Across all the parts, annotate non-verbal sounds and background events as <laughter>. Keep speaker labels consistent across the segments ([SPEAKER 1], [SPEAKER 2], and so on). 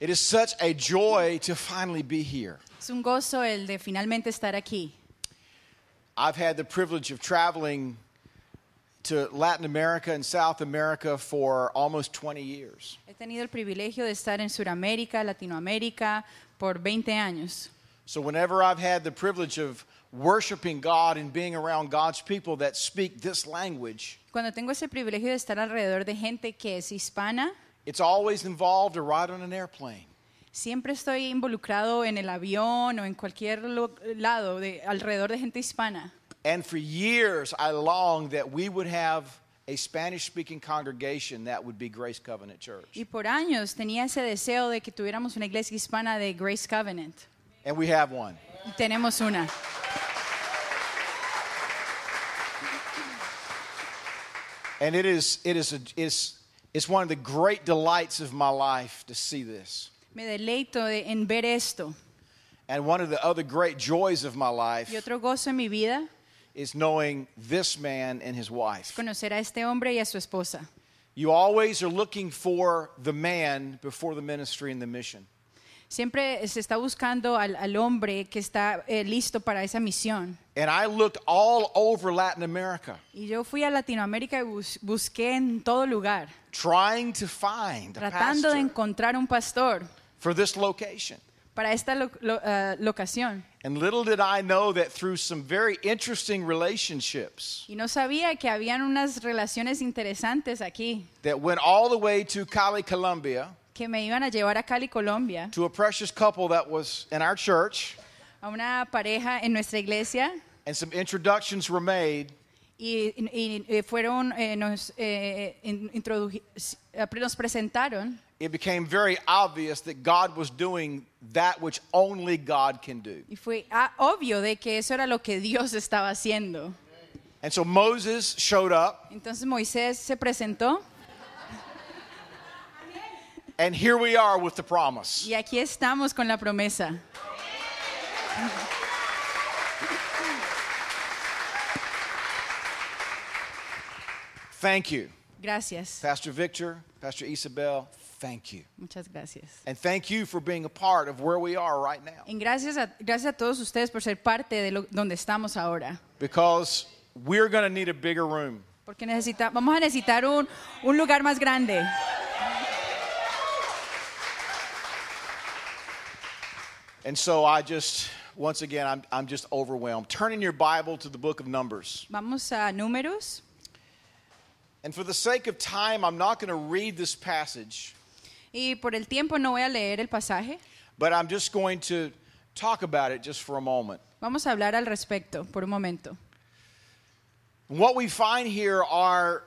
[SPEAKER 1] It is such a joy to finally be here.
[SPEAKER 2] Es un gozo el de finalmente estar aquí.
[SPEAKER 1] I've had the privilege of traveling to Latin America and South America for almost 20 years.
[SPEAKER 2] He tenido el privilegio de estar en Sudamérica, Latinoamérica por 20 años.
[SPEAKER 1] So, whenever I've had the privilege of worshiping God and being around God's people that speak this language,
[SPEAKER 2] Cuando tengo ese privilegio de estar alrededor de gente que es hispana,
[SPEAKER 1] it's always involved a ride on an airplane.
[SPEAKER 2] siempre estoy involucrado en el avión o en cualquier lado de, alrededor de gente hispana.
[SPEAKER 1] And for years, I longed that we would have a Spanish speaking congregation that would be Grace Covenant Church.
[SPEAKER 2] Y por años tenía ese deseo de que tuviéramos una iglesia hispana de Grace Covenant.
[SPEAKER 1] And we have one.
[SPEAKER 2] Y tenemos una.
[SPEAKER 1] And it is, it is, a, it's, it's one of the great delights of my life to see this.
[SPEAKER 2] Me deleito de- en ver esto.
[SPEAKER 1] And one of the other great joys of my life
[SPEAKER 2] Y otro gozo en mi vida
[SPEAKER 1] is knowing this man and his wife.
[SPEAKER 2] conocer a este hombre y a su esposa.
[SPEAKER 1] You always are looking for the man before the ministry and the mission.
[SPEAKER 2] Siempre se está buscando al, al hombre que está eh, listo para esa misión.
[SPEAKER 1] And I looked all over Latin America
[SPEAKER 2] Y yo fui a Latinoamérica y bus- busqué en todo lugar,
[SPEAKER 1] trying to find a
[SPEAKER 2] tratando de
[SPEAKER 1] pastor
[SPEAKER 2] encontrar un pastor
[SPEAKER 1] for this location.
[SPEAKER 2] para esta lo- lo- ah, locación.
[SPEAKER 1] And little did I know that through some very interesting relationships
[SPEAKER 2] Y no sabía que habían unas relaciones interesantes aquí
[SPEAKER 1] that went all the way to Cali, Colombia,
[SPEAKER 2] que me iban a llevar a Cali, Colombia,
[SPEAKER 1] to a precious couple that was in our church,
[SPEAKER 2] a una pareja en nuestra iglesia
[SPEAKER 1] and some introductions were made.
[SPEAKER 2] y, y- y fueron, eh, nos, eh, in- introduji- eh, nos presentaron
[SPEAKER 1] It became very obvious that God was doing that which only God can do.
[SPEAKER 2] y fue ah, obvio de que eso era lo que Dios estaba haciendo.
[SPEAKER 1] And so Moses showed up,
[SPEAKER 2] Entonces Moisés se presentó
[SPEAKER 1] and here we are with the promise.
[SPEAKER 2] y aquí estamos con la promesa.
[SPEAKER 1] Thank you.
[SPEAKER 2] Gracias,
[SPEAKER 1] Pastor Victor, Pastor Isabel, thank you.
[SPEAKER 2] muchas gracias.
[SPEAKER 1] And thank you for being a part of where we are right now.
[SPEAKER 2] Y gracias a, gracias a todos ustedes por ser parte de lo, donde estamos ahora.
[SPEAKER 1] Because we're going to need a bigger room.
[SPEAKER 2] Porque necesita, vamos a necesitar un, un lugar más grande.
[SPEAKER 1] And so I just, once again, I'm, I'm just overwhelmed. Turn in your Bible to the book of Numbers.
[SPEAKER 2] Vamos a números.
[SPEAKER 1] And for the sake of time, I'm not going to read this passage,
[SPEAKER 2] Y por el tiempo no voy a leer el pasaje.
[SPEAKER 1] but I'm just going to talk about it just for a moment.
[SPEAKER 2] Vamos a hablar al respecto por un momento.
[SPEAKER 1] What we find here are,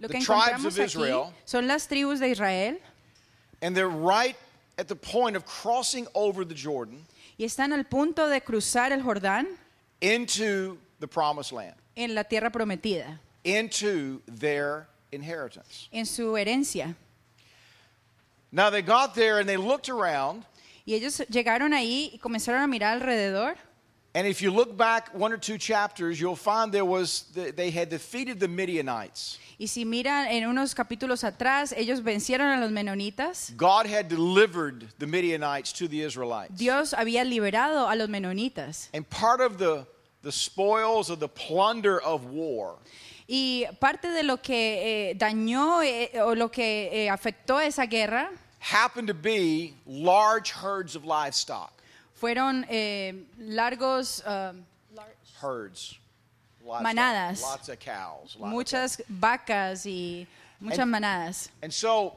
[SPEAKER 2] Lo
[SPEAKER 1] The
[SPEAKER 2] que
[SPEAKER 1] tribes
[SPEAKER 2] encontramos
[SPEAKER 1] of
[SPEAKER 2] aquí
[SPEAKER 1] Israel.
[SPEAKER 2] son las tribus de Israel
[SPEAKER 1] and they're right at the point of crossing over the Jordan
[SPEAKER 2] y están al punto de cruzar el Jordán
[SPEAKER 1] into the promised land,
[SPEAKER 2] en la tierra prometida,
[SPEAKER 1] into their inheritance.
[SPEAKER 2] en su herencia.
[SPEAKER 1] Now they got there and they looked around,
[SPEAKER 2] Y ellos llegaron ahí y comenzaron a mirar alrededor.
[SPEAKER 1] And if you look back one or two chapters, you'll find there was they had defeated the Midianites.
[SPEAKER 2] Y si miran en unos capítulos atrás, ellos vencieron a los menonitas.
[SPEAKER 1] God had delivered the Midianites to the Israelites.
[SPEAKER 2] Dios había liberado a los menonitas.
[SPEAKER 1] And part of the, the spoils of the plunder of war
[SPEAKER 2] Y parte de lo que eh, dañó eh, o lo que eh, afectó esa guerra
[SPEAKER 1] happened to be large herds of livestock.
[SPEAKER 2] Fueron eh, largos, ah,
[SPEAKER 1] Herds. Livestock.
[SPEAKER 2] Manadas.
[SPEAKER 1] Lots of cows. lots of
[SPEAKER 2] muchas vacas y muchas
[SPEAKER 1] And-
[SPEAKER 2] manadas.
[SPEAKER 1] And so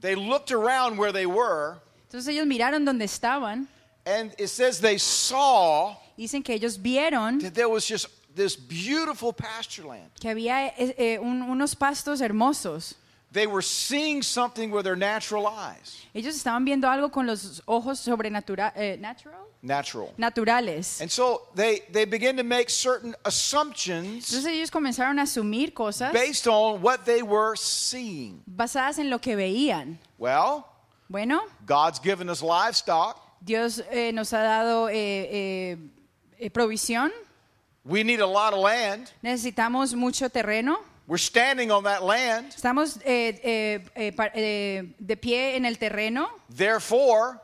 [SPEAKER 1] they looked around where they were,
[SPEAKER 2] Entonces ellos miraron donde estaban.
[SPEAKER 1] and it says they saw
[SPEAKER 2] Dicen que ellos vieron
[SPEAKER 1] that there was just this beautiful pasture land.
[SPEAKER 2] que había eh, eh, un- unos pastos hermosos.
[SPEAKER 1] They were seeing something with their natural eyes.
[SPEAKER 2] Ellos estaban viendo algo con los ojos sobrenaturales, natural?
[SPEAKER 1] Natural.
[SPEAKER 2] naturales.
[SPEAKER 1] And so they, they begin to make certain assumptions
[SPEAKER 2] Entonces ellos comenzaron a asumir cosas
[SPEAKER 1] based on what they were seeing.
[SPEAKER 2] basadas en lo que veían.
[SPEAKER 1] Well,
[SPEAKER 2] Bueno,
[SPEAKER 1] God's given us livestock.
[SPEAKER 2] Dios eh, nos ha dado eh, eh, eh, provisión.
[SPEAKER 1] We need a lot of land.
[SPEAKER 2] Necesitamos mucho terreno.
[SPEAKER 1] We're standing on that land.
[SPEAKER 2] Estamos eh, eh, eh, eh, de pie en el terreno.
[SPEAKER 1] Therefore,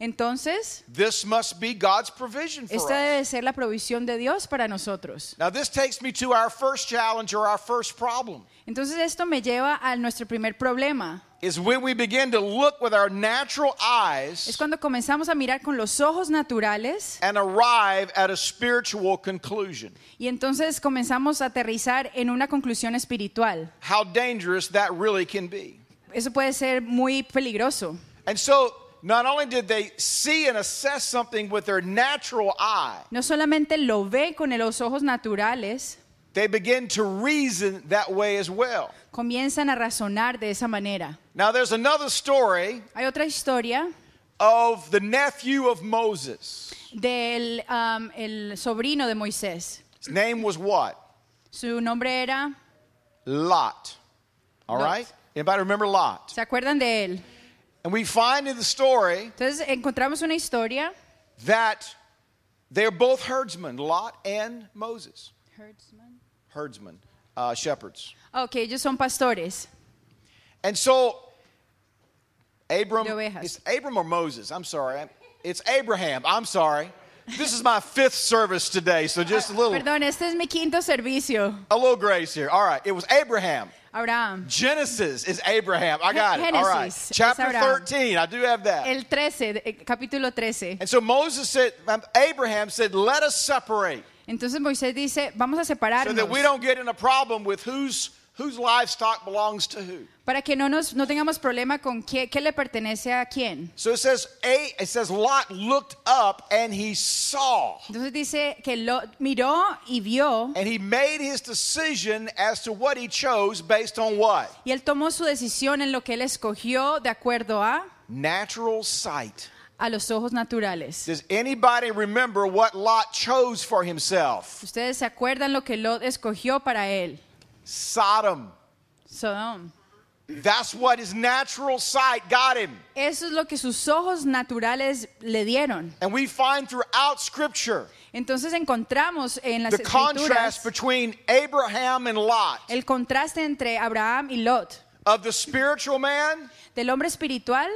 [SPEAKER 2] Entonces,
[SPEAKER 1] this must be God's provision for
[SPEAKER 2] esta
[SPEAKER 1] us.
[SPEAKER 2] debe ser la provisión de Dios para nosotros.
[SPEAKER 1] Now, this takes me to our first challenge or our first problem.
[SPEAKER 2] Entonces esto me lleva a nuestro primer problema.
[SPEAKER 1] Is when we begin to look with our natural eyes Es
[SPEAKER 2] cuando comenzamos a mirar con los ojos naturales
[SPEAKER 1] and arrive at a spiritual conclusion.
[SPEAKER 2] y entonces comenzamos a aterrizar en una conclusión espiritual.
[SPEAKER 1] How dangerous that really can be.
[SPEAKER 2] Eso puede ser muy peligroso.
[SPEAKER 1] And so, not only did they see and assess something with their natural eye,
[SPEAKER 2] No solamente lo ve con los ojos naturales,
[SPEAKER 1] they begin to reason that way as well.
[SPEAKER 2] comienzan a razonar de esa manera.
[SPEAKER 1] Now, there's another story
[SPEAKER 2] Hay otra historia
[SPEAKER 1] of the nephew of Moses.
[SPEAKER 2] del um, el sobrino de Moisés.
[SPEAKER 1] His name was what?
[SPEAKER 2] Su nombre era,
[SPEAKER 1] Lot. All
[SPEAKER 2] Lot.
[SPEAKER 1] right? Anybody remember Lot?
[SPEAKER 2] ¿se acuerdan de él?
[SPEAKER 1] And we find in the story
[SPEAKER 2] Entonces encontramos una historia.
[SPEAKER 1] that they're both herdsmen, Lot and Moses. Herdsmen, uh, shepherds.
[SPEAKER 2] Ok, ellos son pastores.
[SPEAKER 1] And so, Abram,
[SPEAKER 2] De ovejas.
[SPEAKER 1] it's Abram or Moses? I'm sorry. It's Abraham. I'm sorry. This is my fifth service today, so just a little,
[SPEAKER 2] Perdón, este es mi quinto servicio.
[SPEAKER 1] a little grace here. All right, it was Abraham.
[SPEAKER 2] Abraham.
[SPEAKER 1] Genesis is Abraham. I got it. All right. Chapter
[SPEAKER 2] Abraham.
[SPEAKER 1] 13, I do have that.
[SPEAKER 2] El 13, eh, capítulo 13.
[SPEAKER 1] And so Moses said, um, Abraham said, let us separate
[SPEAKER 2] Entonces Moisés dice, vamos a
[SPEAKER 1] so
[SPEAKER 2] separarnos
[SPEAKER 1] that we don't get in a problem with whose, whose livestock belongs to who.
[SPEAKER 2] para que no, nos, no tengamos problema con qué, qué le pertenece a quién.
[SPEAKER 1] So it says, a, it says Lot looked up and he saw.
[SPEAKER 2] Entonces dice que lo miró y vio
[SPEAKER 1] And he made his decision as to what he chose based on what?
[SPEAKER 2] y él tomó su decisión en lo que él escogió de acuerdo a,
[SPEAKER 1] Natural sight.
[SPEAKER 2] A los ojos naturales.
[SPEAKER 1] Does anybody remember what Lot chose for himself?
[SPEAKER 2] Ustedes se acuerdan lo que Lot escogió para él.
[SPEAKER 1] Sodom.
[SPEAKER 2] Sodom.
[SPEAKER 1] That's what his natural sight got him.
[SPEAKER 2] Eso es lo que sus ojos naturales le dieron.
[SPEAKER 1] And we find throughout Scripture
[SPEAKER 2] Entonces encontramos en las
[SPEAKER 1] the contrast between Abraham and Lot
[SPEAKER 2] el contraste entre Abraham y Lot,
[SPEAKER 1] of the spiritual man
[SPEAKER 2] del hombre espiritual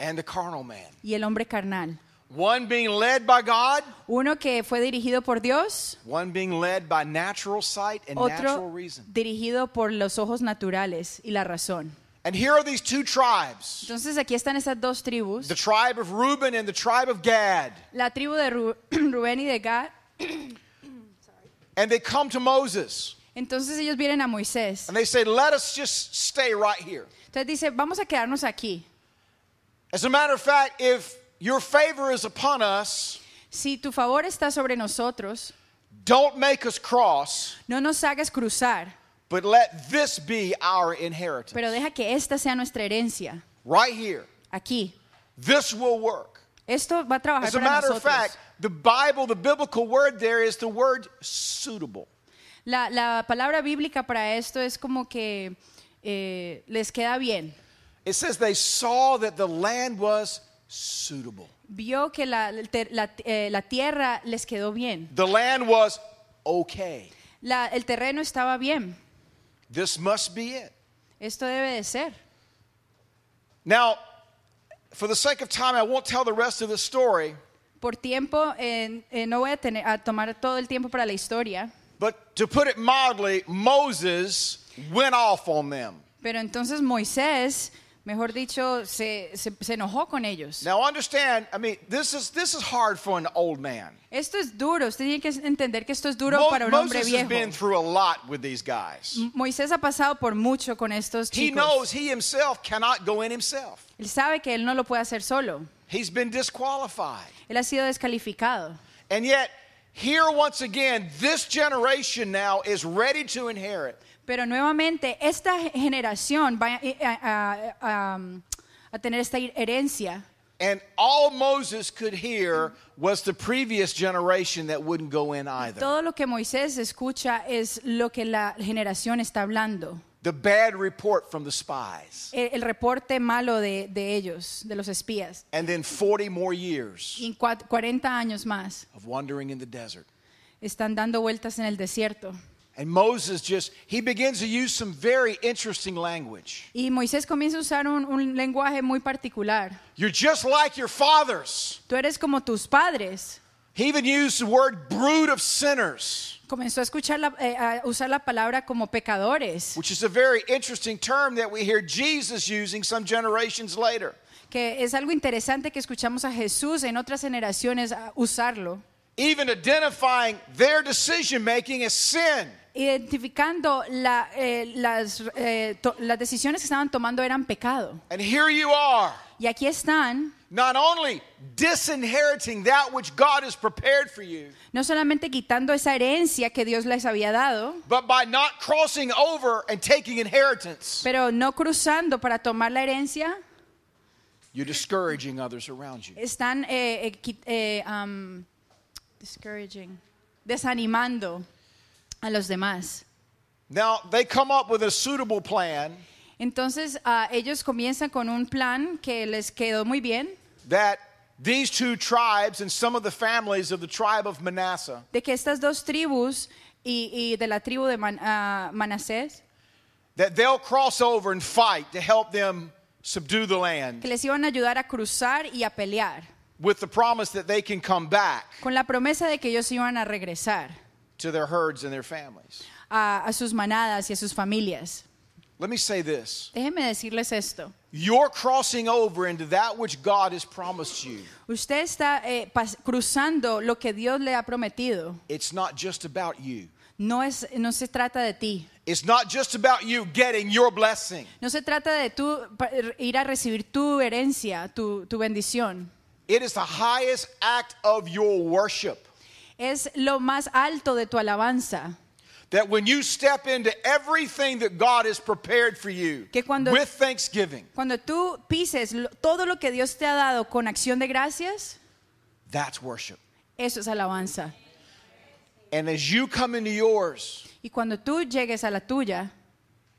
[SPEAKER 1] and the carnal man.
[SPEAKER 2] y el hombre carnal.
[SPEAKER 1] One being led by God,
[SPEAKER 2] Uno que fue dirigido por Dios,
[SPEAKER 1] one being led by natural sight and natural
[SPEAKER 2] otro
[SPEAKER 1] reason.
[SPEAKER 2] dirigido por los ojos naturales y la razón.
[SPEAKER 1] And here are these two tribes
[SPEAKER 2] Entonces aquí están esas dos tribus,
[SPEAKER 1] the tribe of Reuben and the tribe of Gad.
[SPEAKER 2] la tribu de Ru- <clears throat> Rubén y de Gad. <clears throat>
[SPEAKER 1] And they come to Moses
[SPEAKER 2] Entonces ellos vienen a Moisés.
[SPEAKER 1] and they say, Let us just stay right here.
[SPEAKER 2] Entonces dice, vamos a quedarnos aquí.
[SPEAKER 1] As a matter of fact, if your favor is upon us,
[SPEAKER 2] Si tu favor está sobre nosotros,
[SPEAKER 1] don't make us cross,
[SPEAKER 2] no nos hagas cruzar,
[SPEAKER 1] but let this be our inheritance.
[SPEAKER 2] pero deja que esta sea nuestra herencia,
[SPEAKER 1] Right here.
[SPEAKER 2] aquí.
[SPEAKER 1] This will work.
[SPEAKER 2] Esto va a trabajar
[SPEAKER 1] As a
[SPEAKER 2] para
[SPEAKER 1] matter of fact, the Bible, the biblical word there is the word suitable.
[SPEAKER 2] La, la palabra bíblica para esto es como que eh, les queda bien.
[SPEAKER 1] It says they saw that the land was suitable.
[SPEAKER 2] Vio que la, la- eh, la tierra les quedó bien.
[SPEAKER 1] The land was okay.
[SPEAKER 2] La- el terreno estaba bien.
[SPEAKER 1] This must be it.
[SPEAKER 2] Esto debe de ser.
[SPEAKER 1] Now, for the sake of time, I won't tell the rest of the story,
[SPEAKER 2] Por tiempo, eh, eh, no voy a, tener, a tomar todo el tiempo para la historia,
[SPEAKER 1] but to put it mildly, Moses went off on them.
[SPEAKER 2] pero entonces Moisés, mejor dicho, se, se- se enojó con ellos.
[SPEAKER 1] Now, understand, I mean, this is, this is hard for an old man.
[SPEAKER 2] Esto es duro, usted tiene que entender que esto es duro
[SPEAKER 1] Mo-
[SPEAKER 2] para un hombre
[SPEAKER 1] Moses has
[SPEAKER 2] viejo.
[SPEAKER 1] been through a lot with these guys.
[SPEAKER 2] Moisés ha pasado por mucho con estos
[SPEAKER 1] He
[SPEAKER 2] chicos.
[SPEAKER 1] knows he himself cannot go in himself.
[SPEAKER 2] Él sabe que él no lo puede hacer solo.
[SPEAKER 1] He's been disqualified.
[SPEAKER 2] Él ha sido descalificado.
[SPEAKER 1] And yet, here once again, this generation now is ready to inherit.
[SPEAKER 2] Pero nuevamente, esta generación va a, a- a- um, a tener esta herencia.
[SPEAKER 1] And all Moses could hear was the previous generation that wouldn't go in either.
[SPEAKER 2] Todo lo que Moisés escucha es lo que la generación está hablando.
[SPEAKER 1] The bad report from the spies.
[SPEAKER 2] El, el reporte malo de, de ellos, de los espías.
[SPEAKER 1] And then 40 more years
[SPEAKER 2] Y en cua- 40 años más
[SPEAKER 1] of wandering in the desert.
[SPEAKER 2] están dando vueltas en el desierto.
[SPEAKER 1] And Moses just, he begins to use some very interesting language.
[SPEAKER 2] Y Moisés comienza a usar un, un lenguaje muy particular.
[SPEAKER 1] You're just like your fathers.
[SPEAKER 2] Tú eres como tus padres.
[SPEAKER 1] He even used the word brood of sinners,
[SPEAKER 2] Comenzó a, escuchar la- eh, a usar la palabra como pecadores,
[SPEAKER 1] which is a very interesting term that we hear Jesus using some generations later.
[SPEAKER 2] que es algo interesante que escuchamos a Jesús en otras generaciones a usarlo,
[SPEAKER 1] Even identifying their decision making as sin.
[SPEAKER 2] Identificando la, eh, las, eh, to- las decisiones que estaban tomando eran pecado.
[SPEAKER 1] And here you are,
[SPEAKER 2] Y aquí están,
[SPEAKER 1] not only disinheriting that which God has prepared for you,
[SPEAKER 2] no solamente quitando esa herencia que Dios les había dado,
[SPEAKER 1] but by not crossing over and taking inheritance,
[SPEAKER 2] pero no cruzando para tomar la herencia,
[SPEAKER 1] you're discouraging others around you.
[SPEAKER 2] están eh, eh, eh, um, discouraging, desanimando a los demás.
[SPEAKER 1] Now, they come up with a suitable plan
[SPEAKER 2] Entonces ah, ellos comienzan con un plan que les quedó muy bien,
[SPEAKER 1] that these two tribes and some of the families of the tribe of Manasseh
[SPEAKER 2] de que estas dos tribus y, y de la tribu de Man- ah, Manasés,
[SPEAKER 1] that they'll cross over and fight to help them subdue the land
[SPEAKER 2] que les iban a ayudar a cruzar y a pelear,
[SPEAKER 1] with the promise that they can come back
[SPEAKER 2] con la promesa de que ellos iban a regresar
[SPEAKER 1] to their herds and their families.
[SPEAKER 2] a, a sus manadas y a sus familias.
[SPEAKER 1] Let me say this.
[SPEAKER 2] Déjenme decirles esto.
[SPEAKER 1] You're crossing over into that which God has promised you.
[SPEAKER 2] Usted está eh, cruzando lo que Dios le ha prometido.
[SPEAKER 1] It's not just about you.
[SPEAKER 2] No, es, no se trata de ti.
[SPEAKER 1] It's not just about you getting your blessing.
[SPEAKER 2] No se trata de tú ir a recibir tu herencia, tu, tu bendición.
[SPEAKER 1] It is the highest act of your worship.
[SPEAKER 2] Es lo más alto de tu alabanza.
[SPEAKER 1] That when you step into everything that God has prepared for you
[SPEAKER 2] Que cuando-
[SPEAKER 1] with thanksgiving,
[SPEAKER 2] Cuando tú pises todo lo que Dios te ha dado con acción de gracias,
[SPEAKER 1] that's worship.
[SPEAKER 2] eso es alabanza.
[SPEAKER 1] And as you come into yours,
[SPEAKER 2] Y cuando tú llegues a la tuya,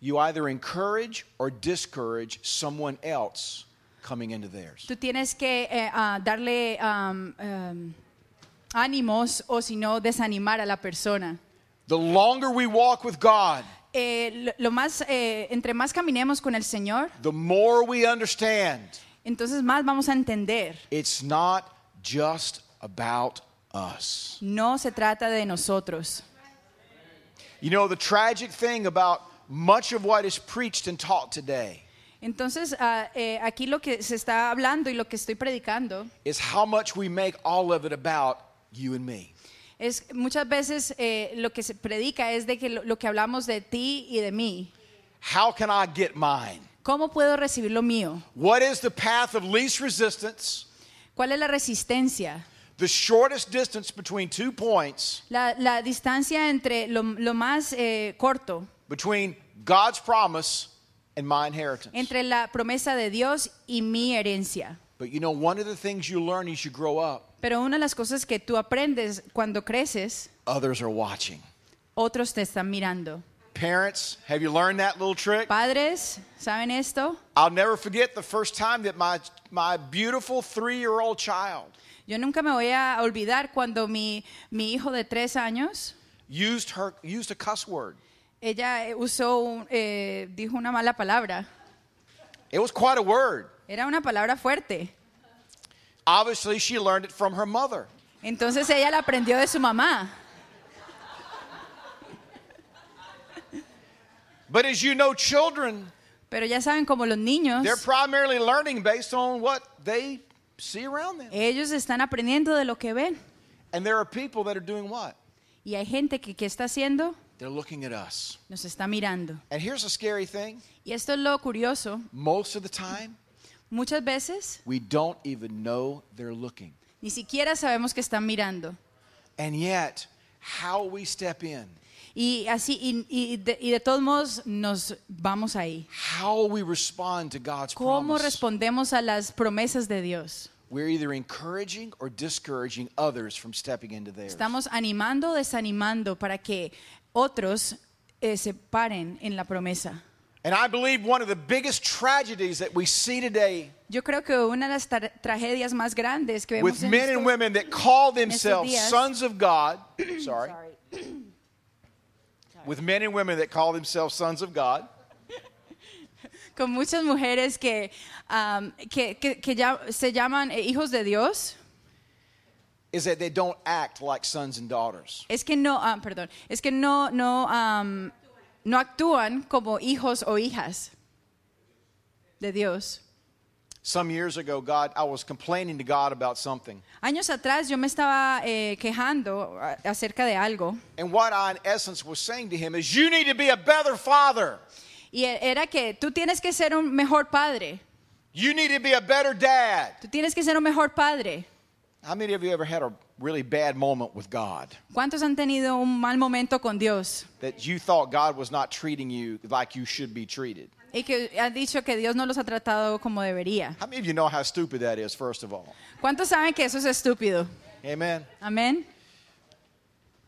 [SPEAKER 1] you either encourage or discourage someone else coming into theirs.
[SPEAKER 2] tú tienes que eh, ah, darle am, am, ánimos o si no desanimar a la persona.
[SPEAKER 1] The longer we walk with God,
[SPEAKER 2] Eh, lo, lo más, eh, entre más caminemos con el Señor,
[SPEAKER 1] the more we understand
[SPEAKER 2] entonces más vamos a entender.
[SPEAKER 1] it's not just about us.
[SPEAKER 2] No se trata de nosotros.
[SPEAKER 1] You know, the tragic thing about much of what is preached and taught today
[SPEAKER 2] Entonces, ah, eh, aquí lo que se está hablando y lo que estoy predicando
[SPEAKER 1] is how much we make all of it about you and me.
[SPEAKER 2] es muchas veces eh, lo que se predica es de que lo, lo que hablamos de ti y de mí.
[SPEAKER 1] How can I get mine?
[SPEAKER 2] ¿Cómo puedo recibir lo mío?
[SPEAKER 1] What is the path of least resistance,
[SPEAKER 2] ¿Cuál es la resistencia?
[SPEAKER 1] the shortest distance between two points
[SPEAKER 2] La, la distancia entre lo, lo más eh, corto,
[SPEAKER 1] between God's promise and my inheritance?
[SPEAKER 2] entre la promesa de Dios y mi herencia.
[SPEAKER 1] But you know, one of the things you learn as you grow up,
[SPEAKER 2] Pero una de las cosas que tú aprendes cuando creces,
[SPEAKER 1] others are watching.
[SPEAKER 2] otros te están mirando.
[SPEAKER 1] Parents, have you learned that little trick?
[SPEAKER 2] Padres, ¿saben esto?
[SPEAKER 1] I'll never forget the first time that my, my beautiful three year old child
[SPEAKER 2] Yo nunca me voy a olvidar cuando mi, mi hijo de tres años,
[SPEAKER 1] used, her, used a cuss word.
[SPEAKER 2] ella eh, usó, un- eh, dijo una mala palabra.
[SPEAKER 1] It was quite a word.
[SPEAKER 2] Era una palabra fuerte.
[SPEAKER 1] Obviously, she learned it from her mother.
[SPEAKER 2] Entonces ella la aprendió de su mamá.
[SPEAKER 1] But as you know, children,
[SPEAKER 2] Pero ya saben, como los niños,
[SPEAKER 1] they're primarily learning based on what they see around them.
[SPEAKER 2] ellos están aprendiendo de lo que ven.
[SPEAKER 1] And there are people that are doing what?
[SPEAKER 2] Y hay gente que, ¿qué está haciendo?
[SPEAKER 1] They're looking at us.
[SPEAKER 2] Nos está mirando.
[SPEAKER 1] And here's a scary thing
[SPEAKER 2] Y esto es lo curioso.
[SPEAKER 1] most of the time,
[SPEAKER 2] Muchas veces
[SPEAKER 1] we don't even know they're looking.
[SPEAKER 2] ni siquiera sabemos que están mirando.
[SPEAKER 1] And yet, how we step in,
[SPEAKER 2] Y así, y, y de, y de todos modos nos vamos ahí.
[SPEAKER 1] how we respond to God's
[SPEAKER 2] ¿Cómo
[SPEAKER 1] promise,
[SPEAKER 2] respondemos a las promesas de Dios?
[SPEAKER 1] we're either encouraging or discouraging others from stepping into theirs.
[SPEAKER 2] Estamos animando o desanimando para que otros eh, se paren en la promesa.
[SPEAKER 1] And I believe one of the biggest tragedies that we see today
[SPEAKER 2] Yo creo que una de las tra- tragedias más grandes que vemos
[SPEAKER 1] with
[SPEAKER 2] en
[SPEAKER 1] men and women that call themselves
[SPEAKER 2] días-
[SPEAKER 1] sons of God, <clears throat> sorry, with men and women that call themselves sons of God. <laughs>
[SPEAKER 2] con muchas mujeres que, um, que, que- que ya se llaman eh, hijos de Dios,
[SPEAKER 1] is that they don't act like sons and daughters.
[SPEAKER 2] es que no, ah, perdón, es que no, no, um, no actúan como hijos o hijas de Dios.
[SPEAKER 1] Some years ago, God, I was complaining to God about something.
[SPEAKER 2] Años atrás yo me estaba eh, quejando acerca de algo
[SPEAKER 1] And what I, in essence, was saying to him is, You need to be a better father.
[SPEAKER 2] y e- era que tú tienes que ser un mejor padre,
[SPEAKER 1] You need to be a better dad.
[SPEAKER 2] tú tienes que ser un mejor padre.
[SPEAKER 1] How many of you ever had a really bad moment with God?
[SPEAKER 2] ¿Cuántos han tenido un mal momento con Dios?
[SPEAKER 1] That you thought God was not treating you like you should be treated?
[SPEAKER 2] Y que han dicho que Dios no los ha tratado como debería.
[SPEAKER 1] How many of you know how stupid that is, first of all?
[SPEAKER 2] ¿Cuántos saben que eso es estúpido?
[SPEAKER 1] Amen.
[SPEAKER 2] Amén.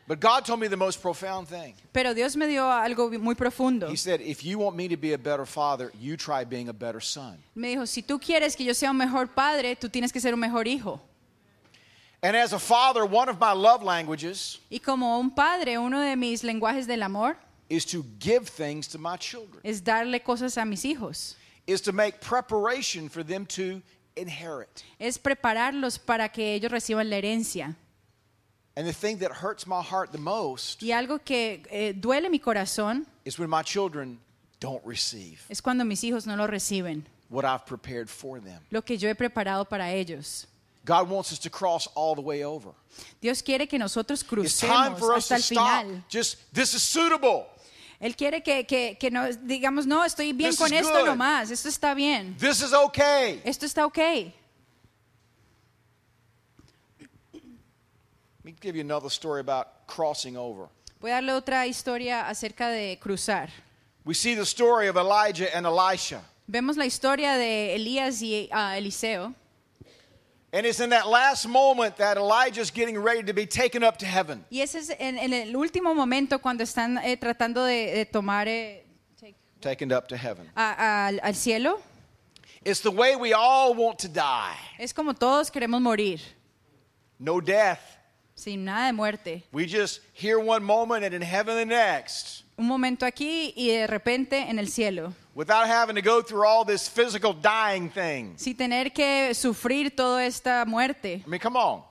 [SPEAKER 1] But God told me the most profound thing.
[SPEAKER 2] Pero Dios me dio algo muy profundo.
[SPEAKER 1] He said, If you want me to be a better father, you try being a better son.
[SPEAKER 2] Me dijo, si tú quieres que yo sea un mejor padre, tú tienes que ser un mejor hijo.
[SPEAKER 1] And as a father, one of my love languages
[SPEAKER 2] Y como un padre, uno de mis lenguajes del amor
[SPEAKER 1] is to give things to my children,
[SPEAKER 2] es darle cosas a mis hijos.
[SPEAKER 1] is to make preparation for them to inherit.
[SPEAKER 2] Es prepararlos para que ellos reciban la herencia.
[SPEAKER 1] And the thing that hurts my heart the most
[SPEAKER 2] Y algo que eh, duele mi corazón
[SPEAKER 1] is when my children don't receive
[SPEAKER 2] es cuando mis hijos no lo reciben,
[SPEAKER 1] what I've prepared for them.
[SPEAKER 2] lo que yo he preparado para ellos.
[SPEAKER 1] God wants us to cross all the way over.
[SPEAKER 2] Dios quiere que nosotros
[SPEAKER 1] It's time
[SPEAKER 2] crucemos
[SPEAKER 1] for us
[SPEAKER 2] hasta
[SPEAKER 1] to
[SPEAKER 2] el
[SPEAKER 1] stop.
[SPEAKER 2] final.
[SPEAKER 1] Just, this is suitable.
[SPEAKER 2] Él quiere que, que, que no, digamos, no, estoy bien
[SPEAKER 1] This
[SPEAKER 2] con esto
[SPEAKER 1] good.
[SPEAKER 2] nomás, esto está bien,
[SPEAKER 1] This is okay.
[SPEAKER 2] esto está ok.
[SPEAKER 1] Let me give you another story about crossing over.
[SPEAKER 2] Voy a darle otra historia acerca de cruzar.
[SPEAKER 1] We see the story of Elijah and Elisha.
[SPEAKER 2] Vemos la historia de Elías y ah, Eliseo.
[SPEAKER 1] And it's in that last moment that Elijah's getting ready to be taken up to heaven.
[SPEAKER 2] Y ese es en, en el último momento cuando están eh, tratando de, de tomar eh, take-
[SPEAKER 1] Taken up to heaven.
[SPEAKER 2] a- al- al cielo.
[SPEAKER 1] It's the way we all want to die.
[SPEAKER 2] Es como todos queremos morir,
[SPEAKER 1] No death.
[SPEAKER 2] sin nada de muerte.
[SPEAKER 1] We just hear one moment and in heaven the next.
[SPEAKER 2] Un momento aquí y de repente en el cielo.
[SPEAKER 1] Without having to go through all this physical dying thing.
[SPEAKER 2] Sin tener que sufrir toda esta muerte.
[SPEAKER 1] I mean, come on.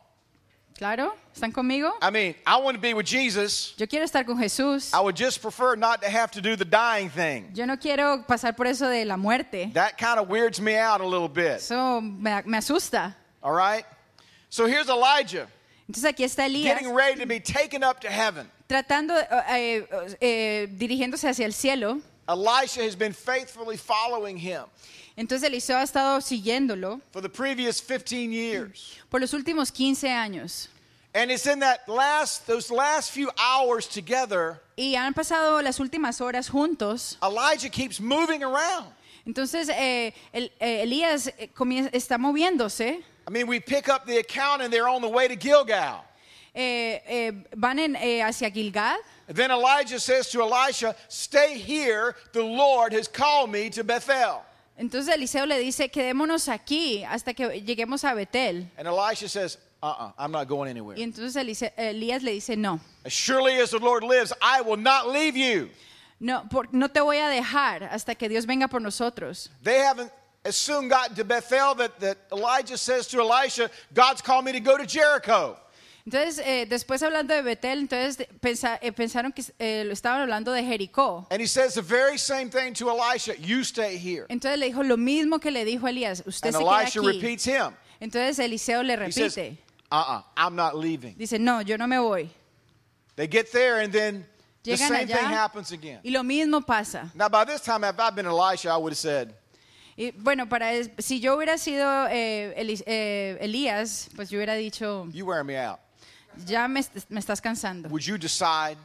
[SPEAKER 2] ¿Claro? ¿Están conmigo?
[SPEAKER 1] I mean, I want to be with Jesus.
[SPEAKER 2] Yo quiero estar con Jesús.
[SPEAKER 1] I would just prefer not to have to do the dying thing.
[SPEAKER 2] Yo no quiero pasar por eso de la muerte.
[SPEAKER 1] That kind of weirds me out a little bit.
[SPEAKER 2] Eso me, me asusta.
[SPEAKER 1] All right? So here's Elijah
[SPEAKER 2] Entonces aquí está Elías
[SPEAKER 1] getting ready to be taken up to heaven.
[SPEAKER 2] tratando, eh, eh, eh, dirigiéndose hacia el cielo.
[SPEAKER 1] Elisha has been faithfully following him
[SPEAKER 2] Entonces Eliseo ha estado siguiéndolo
[SPEAKER 1] for the previous 15 years.
[SPEAKER 2] por los últimos 15 años.
[SPEAKER 1] And it's in that last those last few hours together,
[SPEAKER 2] Y han pasado las últimas horas juntos.
[SPEAKER 1] Elijah keeps moving around.
[SPEAKER 2] Entonces eh, el- eh, Elías eh, está moviéndose.
[SPEAKER 1] I mean, we pick up the account and they're on the way to Gilgal.
[SPEAKER 2] Eh, eh, van en, eh, hacia Gilgad.
[SPEAKER 1] Then Elijah says to Elisha, Stay here, the Lord has called me to Bethel.
[SPEAKER 2] Entonces Eliseo le dice, quedémonos aquí hasta que lleguemos a Betel.
[SPEAKER 1] And Elisha says, Uh uh-uh, uh, I'm not going anywhere.
[SPEAKER 2] Y entonces Elise- Elías le dice, no,
[SPEAKER 1] As surely as the Lord lives, I will not leave you.
[SPEAKER 2] no, por- no te voy a dejar hasta que Dios venga por nosotros.
[SPEAKER 1] They haven't as soon gotten to Bethel that, that Elijah says to Elisha, God's called me to go to Jericho.
[SPEAKER 2] Entonces, eh, después hablando de Betel, entonces pensa- eh, pensaron que eh, lo estaban hablando de Jericó.
[SPEAKER 1] And he says the very same thing to Elisha You stay here.
[SPEAKER 2] Entonces le dijo lo mismo que le dijo Elías, usted
[SPEAKER 1] And
[SPEAKER 2] se queda
[SPEAKER 1] Elisha
[SPEAKER 2] aquí.
[SPEAKER 1] repeats him.
[SPEAKER 2] Entonces Eliseo le
[SPEAKER 1] He says,
[SPEAKER 2] repite,
[SPEAKER 1] Uh uh-uh, uh, I'm not leaving.
[SPEAKER 2] dice, no, yo no me voy.
[SPEAKER 1] They get there and then the
[SPEAKER 2] Llegan
[SPEAKER 1] same thing
[SPEAKER 2] allá
[SPEAKER 1] happens again.
[SPEAKER 2] y lo mismo pasa.
[SPEAKER 1] Now, by this time, if I'd been Elisha, I would have said,
[SPEAKER 2] Y bueno, para es- si yo hubiera sido eh, Eli- eh, Elías, pues yo hubiera dicho,
[SPEAKER 1] You wear me out.
[SPEAKER 2] Ya me, me estás cansando.
[SPEAKER 1] Would you decide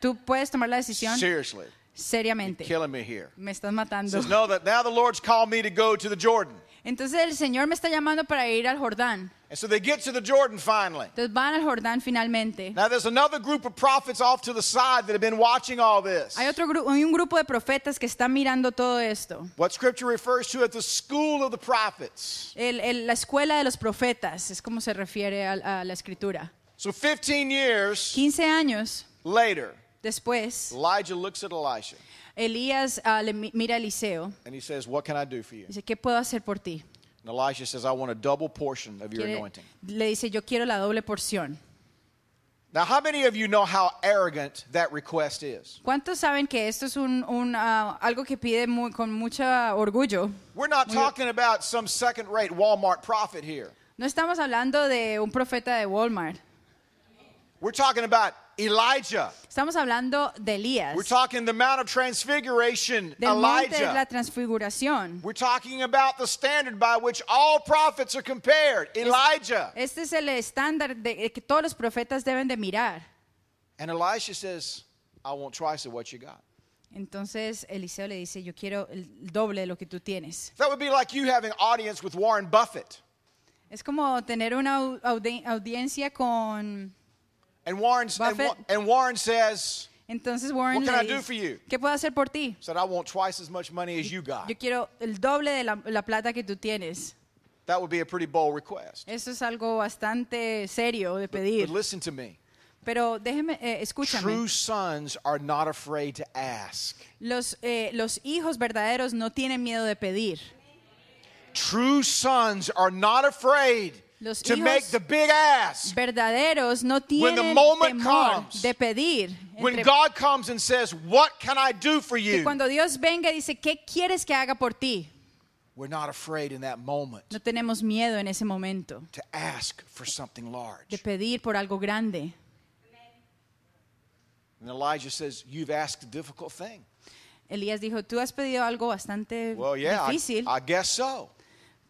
[SPEAKER 2] Tú puedes tomar la decisión
[SPEAKER 1] seriously,
[SPEAKER 2] seriamente.
[SPEAKER 1] killing me here?
[SPEAKER 2] Me estás matando.
[SPEAKER 1] says, No, that now the Lord's called me to go to the Jordan.
[SPEAKER 2] Entonces el Señor me está llamando para ir al Jordán.
[SPEAKER 1] And so they get to the Jordan finally.
[SPEAKER 2] Entonces van al Jordán finalmente.
[SPEAKER 1] Now, there's another group of prophets off to the side that have been watching all this.
[SPEAKER 2] Hay otro grupo, hay un grupo de profetas que están mirando todo esto.
[SPEAKER 1] What scripture refers to as the school of the prophets.
[SPEAKER 2] El- el- la escuela de los profetas es como se refiere a, a la escritura.
[SPEAKER 1] So 15 years
[SPEAKER 2] 15 años
[SPEAKER 1] later,
[SPEAKER 2] Después,
[SPEAKER 1] Elijah looks at Elisha
[SPEAKER 2] Elías ah, le mira a Eliseo
[SPEAKER 1] and he says, What can I do for you?
[SPEAKER 2] dice, ¿qué puedo hacer por ti?
[SPEAKER 1] And Elisha says, I want a double portion of your
[SPEAKER 2] Quiere-
[SPEAKER 1] anointing.
[SPEAKER 2] le dice, yo quiero la doble porción.
[SPEAKER 1] Now, how many of you know how arrogant that request is?
[SPEAKER 2] ¿Cuántos saben que esto es un, un, ah, algo que pide muy- con mucho orgullo?
[SPEAKER 1] We're not talking about some second rate Walmart prophet here.
[SPEAKER 2] No estamos hablando de un profeta de Walmart.
[SPEAKER 1] We're talking about Elijah.
[SPEAKER 2] Estamos hablando de Elías,
[SPEAKER 1] We're talking the Mount of Transfiguration,
[SPEAKER 2] del monte de la transfiguración.
[SPEAKER 1] We're talking about the standard by which all prophets are compared, Elijah.
[SPEAKER 2] Este es el estándar de, que todos los profetas deben de mirar.
[SPEAKER 1] And Elisha says, I want twice of what you got.
[SPEAKER 2] Entonces Eliseo le dice, yo quiero el doble de lo que tú tienes.
[SPEAKER 1] That would be like you having audience with Warren Buffett.
[SPEAKER 2] Es como tener una au- audi- audiencia con...
[SPEAKER 1] And Warren, and. Wa- and Warren says,
[SPEAKER 2] Entonces Warren
[SPEAKER 1] What can
[SPEAKER 2] le
[SPEAKER 1] I do for you?
[SPEAKER 2] ¿qué puedo hacer por ti?
[SPEAKER 1] said, I want twice as much money as you got.
[SPEAKER 2] Yo quiero el doble de la, la plata que tú tienes.
[SPEAKER 1] That would be a pretty bold request.
[SPEAKER 2] Eso es algo bastante serio de pedir.
[SPEAKER 1] But listen to me.
[SPEAKER 2] Pero déjeme, eh, escúchame.
[SPEAKER 1] True sons are not afraid to ask.
[SPEAKER 2] Los, eh, los hijos verdaderos no tienen miedo de pedir.
[SPEAKER 1] True sons are not afraid
[SPEAKER 2] Los
[SPEAKER 1] to
[SPEAKER 2] hijos
[SPEAKER 1] make the big ask.
[SPEAKER 2] Verdaderos no
[SPEAKER 1] When the
[SPEAKER 2] tienen
[SPEAKER 1] moment
[SPEAKER 2] temor
[SPEAKER 1] comes,
[SPEAKER 2] de pedir.
[SPEAKER 1] When
[SPEAKER 2] Entre-
[SPEAKER 1] God comes and says, What can I do for
[SPEAKER 2] que
[SPEAKER 1] you?
[SPEAKER 2] cuando Dios venga y dice, ¿qué quieres que haga por ti?
[SPEAKER 1] We're not afraid in that moment
[SPEAKER 2] No tenemos miedo en ese momento
[SPEAKER 1] to ask for something
[SPEAKER 2] de
[SPEAKER 1] large.
[SPEAKER 2] pedir por algo grande.
[SPEAKER 1] And Elijah says, You've asked a difficult thing.
[SPEAKER 2] Elías dijo, tú has pedido algo bastante
[SPEAKER 1] Well, yeah, I,
[SPEAKER 2] difícil.
[SPEAKER 1] I guess so.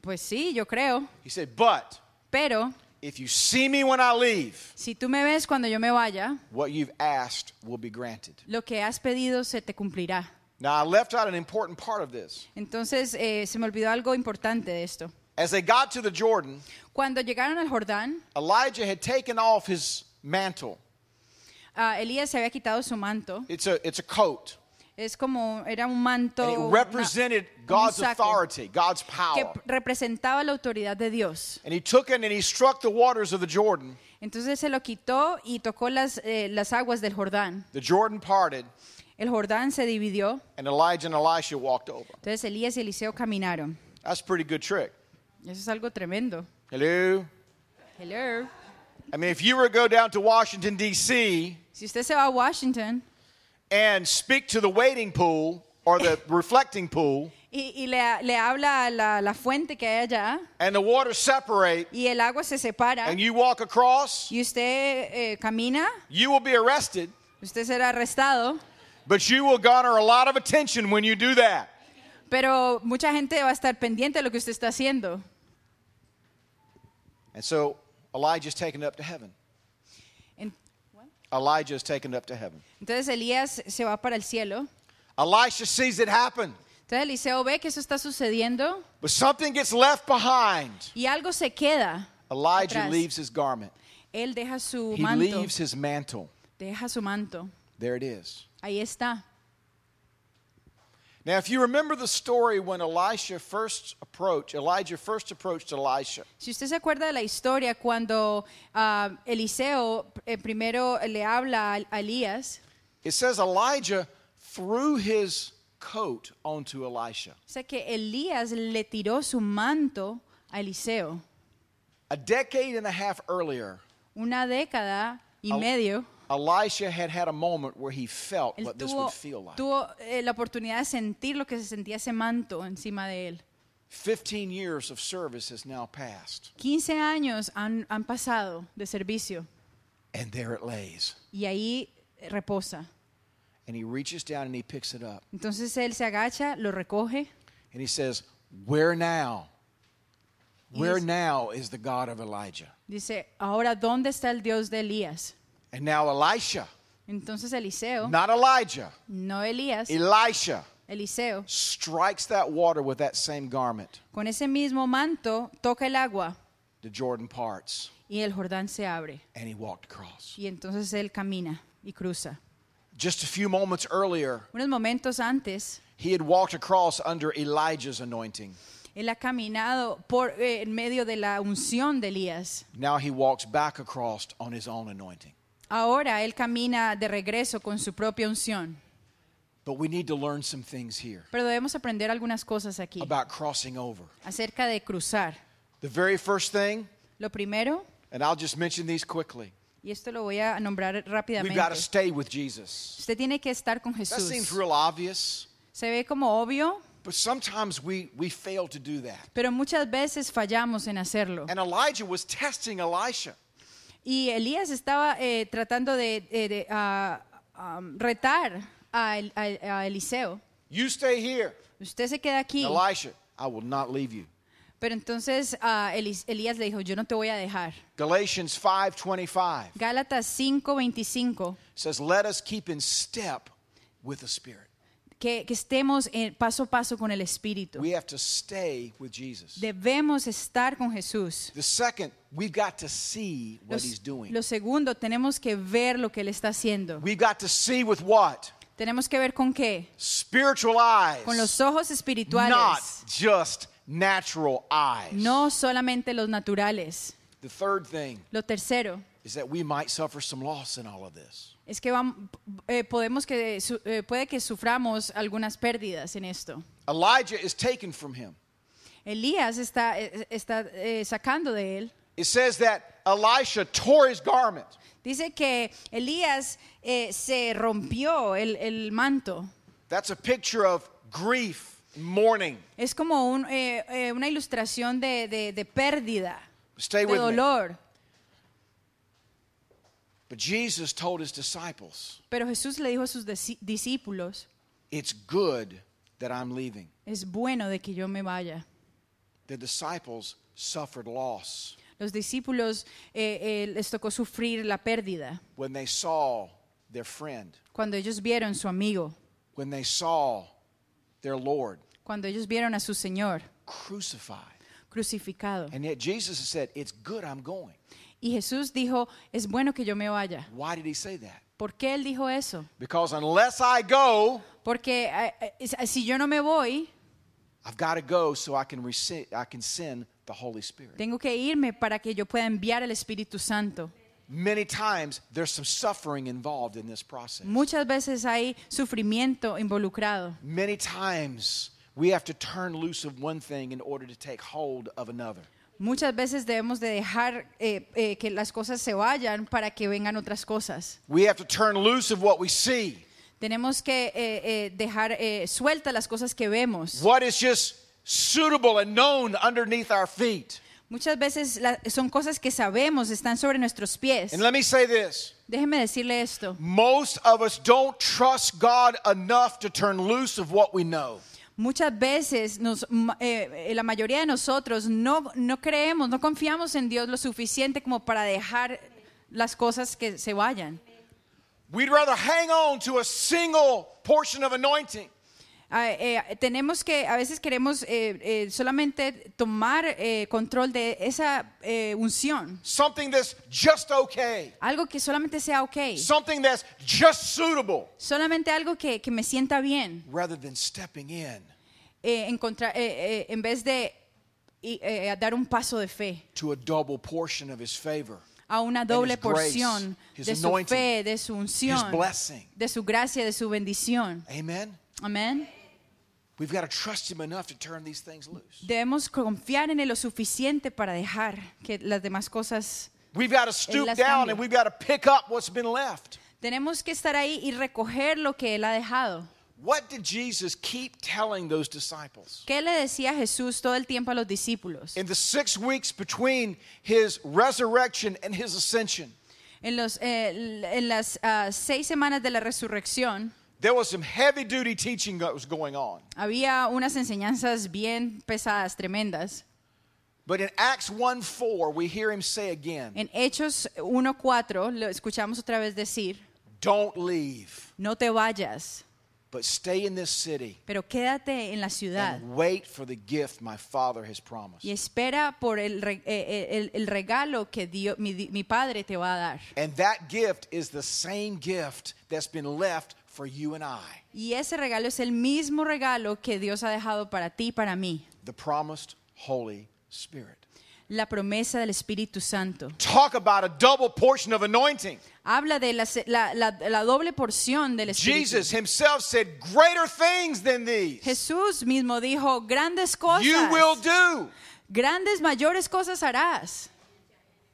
[SPEAKER 2] pues sí, yo creo.
[SPEAKER 1] He said, But
[SPEAKER 2] Pero
[SPEAKER 1] if you see me when I leave,
[SPEAKER 2] si tú me ves cuando yo me vaya,
[SPEAKER 1] what you've asked will be granted.
[SPEAKER 2] lo que has pedido se te cumplirá.
[SPEAKER 1] Now, I left out an important part of this.
[SPEAKER 2] Entonces eh, se me olvidó algo importante de esto.
[SPEAKER 1] As they got to the Jordan,
[SPEAKER 2] Cuando llegaron al Jordán,
[SPEAKER 1] Elijah had taken off his mantle.
[SPEAKER 2] ah, Elías se había quitado su manto.
[SPEAKER 1] It's a, it's a coat.
[SPEAKER 2] Es como, era un manto
[SPEAKER 1] And it
[SPEAKER 2] una-
[SPEAKER 1] represented
[SPEAKER 2] como un
[SPEAKER 1] God's
[SPEAKER 2] saco
[SPEAKER 1] authority, God's
[SPEAKER 2] que
[SPEAKER 1] power.
[SPEAKER 2] representaba la autoridad de Dios.
[SPEAKER 1] And he took it and he struck the waters of the Jordan.
[SPEAKER 2] Entonces se lo quitó y tocó las, eh, las aguas del Jordán.
[SPEAKER 1] The Jordan parted,
[SPEAKER 2] El Jordán se dividió.
[SPEAKER 1] and Elijah and Elisha walked over.
[SPEAKER 2] Entonces Elías y Eliseo caminaron.
[SPEAKER 1] That's a pretty good trick.
[SPEAKER 2] Eso es algo tremendo.
[SPEAKER 1] Hello?
[SPEAKER 2] Hello.
[SPEAKER 1] I mean, if you were to go down to Washington, D.C.,
[SPEAKER 2] Si usted se va a Washington
[SPEAKER 1] and speak to the waiting pool or the <coughs> reflecting pool,
[SPEAKER 2] y, y le, le habla a la, la fuente que hay allá
[SPEAKER 1] and the water separate,
[SPEAKER 2] y el agua se separa
[SPEAKER 1] and you walk across,
[SPEAKER 2] y usted eh, camina,
[SPEAKER 1] you will be arrested,
[SPEAKER 2] usted será arrestado,
[SPEAKER 1] but you will garner a lot of attention when you do that.
[SPEAKER 2] pero mucha gente va a estar pendiente de lo que usted está haciendo.
[SPEAKER 1] And so Elijah Elijah's taken up to heaven. Elijah is taken up to heaven.
[SPEAKER 2] Entonces Elías se va para el cielo.
[SPEAKER 1] Elisha sees it happen,
[SPEAKER 2] Entonces Eliseo ve que eso está sucediendo
[SPEAKER 1] but something gets left behind.
[SPEAKER 2] y algo se queda.
[SPEAKER 1] Elijah
[SPEAKER 2] Atrás.
[SPEAKER 1] leaves his garment.
[SPEAKER 2] Él deja su
[SPEAKER 1] He
[SPEAKER 2] manto.
[SPEAKER 1] leaves his mantle.
[SPEAKER 2] Deja su manto.
[SPEAKER 1] There it is.
[SPEAKER 2] Ahí está.
[SPEAKER 1] Now, if you remember the story when Elisha first approached, Elijah first approached Elisha,
[SPEAKER 2] Si usted se acuerda de la historia cuando ah, Eliseo eh, primero le habla a, Elías,
[SPEAKER 1] it says Elijah threw his coat onto Elisha.
[SPEAKER 2] sea que Elías le tiró su manto a Eliseo.
[SPEAKER 1] A decade and a half earlier,
[SPEAKER 2] Una década y medio,
[SPEAKER 1] Elisha had had a moment where he felt
[SPEAKER 2] él
[SPEAKER 1] what this
[SPEAKER 2] tuvo,
[SPEAKER 1] would feel like.
[SPEAKER 2] tuvo, eh, la oportunidad de sentir lo que se sentía ese manto encima de él.
[SPEAKER 1] 15 years of service has now passed,
[SPEAKER 2] 15 años han, han pasado de servicio
[SPEAKER 1] and there it lays.
[SPEAKER 2] y ahí reposa.
[SPEAKER 1] And he reaches down and he picks it up.
[SPEAKER 2] Entonces él se agacha, lo recoge
[SPEAKER 1] And he says, Where now? Where
[SPEAKER 2] Yes.
[SPEAKER 1] now is the God of Elijah?
[SPEAKER 2] Dice, ahora, ¿dónde está el Dios de Elías?
[SPEAKER 1] And now Elisha,
[SPEAKER 2] Entonces Eliseo,
[SPEAKER 1] not Elijah,
[SPEAKER 2] no Elías,
[SPEAKER 1] Elisha
[SPEAKER 2] Eliseo,
[SPEAKER 1] strikes that water with that same garment.
[SPEAKER 2] con ese mismo manto toca el agua
[SPEAKER 1] The Jordan parts,
[SPEAKER 2] y el Jordán se abre.
[SPEAKER 1] and he walked across.
[SPEAKER 2] Y entonces él camina y cruza.
[SPEAKER 1] Just a few moments earlier,
[SPEAKER 2] Unos momentos antes,
[SPEAKER 1] he had walked across under Elijah's anointing.
[SPEAKER 2] él ha caminado por, eh, en medio de la unción de Elías.
[SPEAKER 1] Now he walks back across on his own anointing.
[SPEAKER 2] Ahora él camina de regreso con su propia unción.
[SPEAKER 1] But we need to learn some things here
[SPEAKER 2] Pero debemos aprender algunas cosas aquí
[SPEAKER 1] about crossing over.
[SPEAKER 2] acerca de cruzar.
[SPEAKER 1] The very first thing,
[SPEAKER 2] Lo primero,
[SPEAKER 1] and I'll just mention these quickly,
[SPEAKER 2] y esto lo voy a nombrar
[SPEAKER 1] we've
[SPEAKER 2] rápidamente,
[SPEAKER 1] got to stay with Jesus.
[SPEAKER 2] usted tiene que estar con
[SPEAKER 1] That seems
[SPEAKER 2] Jesús.
[SPEAKER 1] real obvious,
[SPEAKER 2] Se ve como obvio,
[SPEAKER 1] but sometimes we, we fail to do that.
[SPEAKER 2] pero muchas veces fallamos en hacerlo.
[SPEAKER 1] And Elijah was testing Elisha.
[SPEAKER 2] Y Elías estaba eh, tratando de, eh, de, ah, am, retar a, El- a- a Eliseo.
[SPEAKER 1] You stay here.
[SPEAKER 2] Usted se queda aquí.
[SPEAKER 1] Elisha, I will not leave you.
[SPEAKER 2] Pero entonces Elis- Elías le dijo, yo no te voy a dejar.
[SPEAKER 1] Galatians 5:25
[SPEAKER 2] Gálatas 5:25,
[SPEAKER 1] says, "Let us keep in step with the Spirit."
[SPEAKER 2] Que, que estemos en- paso a paso con el Espíritu.
[SPEAKER 1] We have to stay with Jesus.
[SPEAKER 2] Debemos estar con Jesús.
[SPEAKER 1] The second, we've got to see what
[SPEAKER 2] Lo,
[SPEAKER 1] he's doing.
[SPEAKER 2] lo segundo, tenemos que ver lo que Él está haciendo.
[SPEAKER 1] We've got to see with what?
[SPEAKER 2] Tenemos que ver con qué?
[SPEAKER 1] Spiritual eyes.
[SPEAKER 2] Con los ojos
[SPEAKER 1] not
[SPEAKER 2] espirituales,
[SPEAKER 1] just natural eyes.
[SPEAKER 2] no solamente los naturales.
[SPEAKER 1] The third thing
[SPEAKER 2] Lo tercero
[SPEAKER 1] is that we might suffer some loss in all of this.
[SPEAKER 2] es que eh, podemos que su- eh, puede que suframos algunas pérdidas en esto.
[SPEAKER 1] Elijah is taken from him.
[SPEAKER 2] Elías está, eh, está eh, sacando de él.
[SPEAKER 1] It says that Elisha tore his garment.
[SPEAKER 2] Dice que Elías eh, se rompió el, el manto.
[SPEAKER 1] That's a picture of grief, mourning.
[SPEAKER 2] Es como un, una ilustración de, de- de pérdida,
[SPEAKER 1] Stay
[SPEAKER 2] de
[SPEAKER 1] with me. But Jesus told his disciples,
[SPEAKER 2] Pero Jesús le dijo a sus discípulos,
[SPEAKER 1] It's good that I'm leaving.
[SPEAKER 2] es bueno de que yo me vaya.
[SPEAKER 1] The disciples suffered loss
[SPEAKER 2] Los discípulos eh, eh, les tocó sufrir la pérdida
[SPEAKER 1] when they saw their friend,
[SPEAKER 2] cuando ellos vieron su amigo,
[SPEAKER 1] when they saw their Lord
[SPEAKER 2] cuando ellos vieron a su Señor
[SPEAKER 1] crucified.
[SPEAKER 2] crucificado.
[SPEAKER 1] And yet Jesus said, It's good I'm going.
[SPEAKER 2] Y Jesús dijo, es bueno que yo me vaya.
[SPEAKER 1] Why did he say that?
[SPEAKER 2] ¿Por qué él dijo eso?
[SPEAKER 1] Because unless I go,
[SPEAKER 2] Porque eh, eh, si yo no me voy,
[SPEAKER 1] I've got to go so I can, rece- I can send the Holy Spirit.
[SPEAKER 2] tengo que irme para que yo pueda enviar al Espíritu Santo.
[SPEAKER 1] Many times there's some suffering involved in this process.
[SPEAKER 2] Muchas veces hay sufrimiento involucrado.
[SPEAKER 1] Many times we have to turn loose of one thing in order to take hold of another.
[SPEAKER 2] Muchas veces debemos de dejar eh, eh, que las cosas se vayan para que vengan otras cosas.
[SPEAKER 1] We have to turn loose of what we see.
[SPEAKER 2] Tenemos que eh, eh, dejar eh, sueltas las cosas que vemos.
[SPEAKER 1] What is just suitable and known underneath our feet.
[SPEAKER 2] Muchas veces la- son cosas que sabemos, están sobre nuestros pies.
[SPEAKER 1] And let me say this
[SPEAKER 2] Déjeme decirle esto.
[SPEAKER 1] most of us don't trust God enough to turn loose of what we know.
[SPEAKER 2] Muchas veces nos- ma- eh, eh, la mayoría de nosotros no, no creemos, no confiamos en Dios lo suficiente como para dejar las cosas que se vayan.
[SPEAKER 1] We'd rather hang on to a single portion of anointing.
[SPEAKER 2] Ah, eh, tenemos que, a veces queremos eh, eh, solamente tomar eh, control de esa eh, unción,
[SPEAKER 1] something that's just okay,
[SPEAKER 2] algo que solamente sea ok,
[SPEAKER 1] something that's just suitable,
[SPEAKER 2] solamente algo que, que me sienta bien,
[SPEAKER 1] rather than stepping in
[SPEAKER 2] eh, encontrar- eh, eh, en vez de eh, dar un paso de fe
[SPEAKER 1] to a double portion of His favor.
[SPEAKER 2] a una doble
[SPEAKER 1] His grace,
[SPEAKER 2] porción
[SPEAKER 1] His
[SPEAKER 2] de su fe, de su unción, de su gracia, de su bendición.
[SPEAKER 1] Amen?
[SPEAKER 2] Amén.
[SPEAKER 1] We've got to trust Him enough to turn these things loose.
[SPEAKER 2] Debemos confiar en él lo suficiente para dejar que las demás cosas
[SPEAKER 1] We've got to stoop
[SPEAKER 2] las
[SPEAKER 1] down
[SPEAKER 2] cambia.
[SPEAKER 1] and we've got to pick up what's been left.
[SPEAKER 2] Tenemos que estar ahí y recoger lo que él ha dejado.
[SPEAKER 1] What did Jesus keep telling those disciples?
[SPEAKER 2] ¿Qué le decía Jesús todo el tiempo a los discípulos?
[SPEAKER 1] In the six weeks between His resurrection and His ascension,
[SPEAKER 2] En, los, eh, en las ah, seis semanas de la resurrección
[SPEAKER 1] there was some heavy duty teaching that was going on.
[SPEAKER 2] había unas enseñanzas bien pesadas, tremendas.
[SPEAKER 1] But in Acts 1 4, we hear Him say again,
[SPEAKER 2] En Hechos 1.4 lo escuchamos otra vez decir,
[SPEAKER 1] Don't leave,
[SPEAKER 2] no te vayas,
[SPEAKER 1] but stay in this city
[SPEAKER 2] pero quédate en la ciudad
[SPEAKER 1] and wait for the gift my Father has promised.
[SPEAKER 2] y espera por el, eh, eh, el- el regalo que Dios, mi, mi Padre te va a dar.
[SPEAKER 1] And that gift is the same gift that's been left for you and I
[SPEAKER 2] Y ese regalo es el mismo regalo que Dios ha dejado para ti y para mí,
[SPEAKER 1] the promised Holy Spirit.
[SPEAKER 2] La promesa del Espíritu Santo.
[SPEAKER 1] Talk about a double portion of anointing.
[SPEAKER 2] Habla de la, la- la- la doble porción del Espíritu.
[SPEAKER 1] Jesus himself said, Greater things than these
[SPEAKER 2] Jesús mismo dijo, grandes cosas,
[SPEAKER 1] you will do.
[SPEAKER 2] grandes, mayores cosas harás.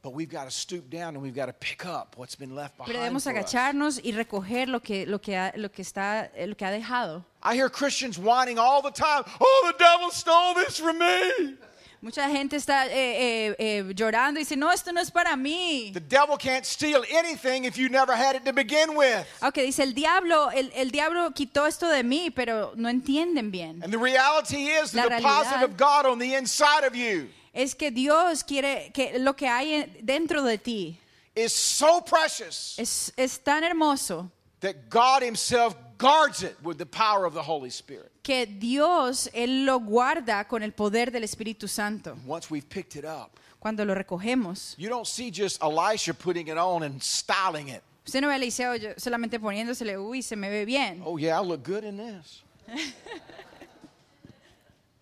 [SPEAKER 1] But we've got to stoop down and we've got to pick up what's been left behind.
[SPEAKER 2] Pero debemos agacharnos y recoger lo que, lo que, ha, lo que, está, lo que ha dejado.
[SPEAKER 1] I hear Christians whining all the time, Oh, the devil stole this from me.
[SPEAKER 2] Mucha gente está eh, eh, eh, llorando y dice, no, esto no es para mí.
[SPEAKER 1] The devil can't steal anything if you never had it to begin with.
[SPEAKER 2] Aunque dice, el diablo, el, el diablo quitó esto de mí, pero no entienden bien.
[SPEAKER 1] And the reality is the
[SPEAKER 2] La
[SPEAKER 1] deposit
[SPEAKER 2] realidad-
[SPEAKER 1] of God on the inside of you
[SPEAKER 2] Es que Dios quiere que lo que hay en- dentro de ti
[SPEAKER 1] is so precious
[SPEAKER 2] es, es tan hermoso
[SPEAKER 1] that God Himself guards it with the power of the Holy Spirit.
[SPEAKER 2] que Dios, Él lo guarda con el poder del Espíritu Santo.
[SPEAKER 1] Once we've picked it up,
[SPEAKER 2] Cuando lo recogemos.
[SPEAKER 1] you don't see just Elisha putting it on and styling it.
[SPEAKER 2] Usted no ve a Eliseo solamente poniéndosele, uy, se me ve bien.
[SPEAKER 1] Oh, yeah, I look good in this.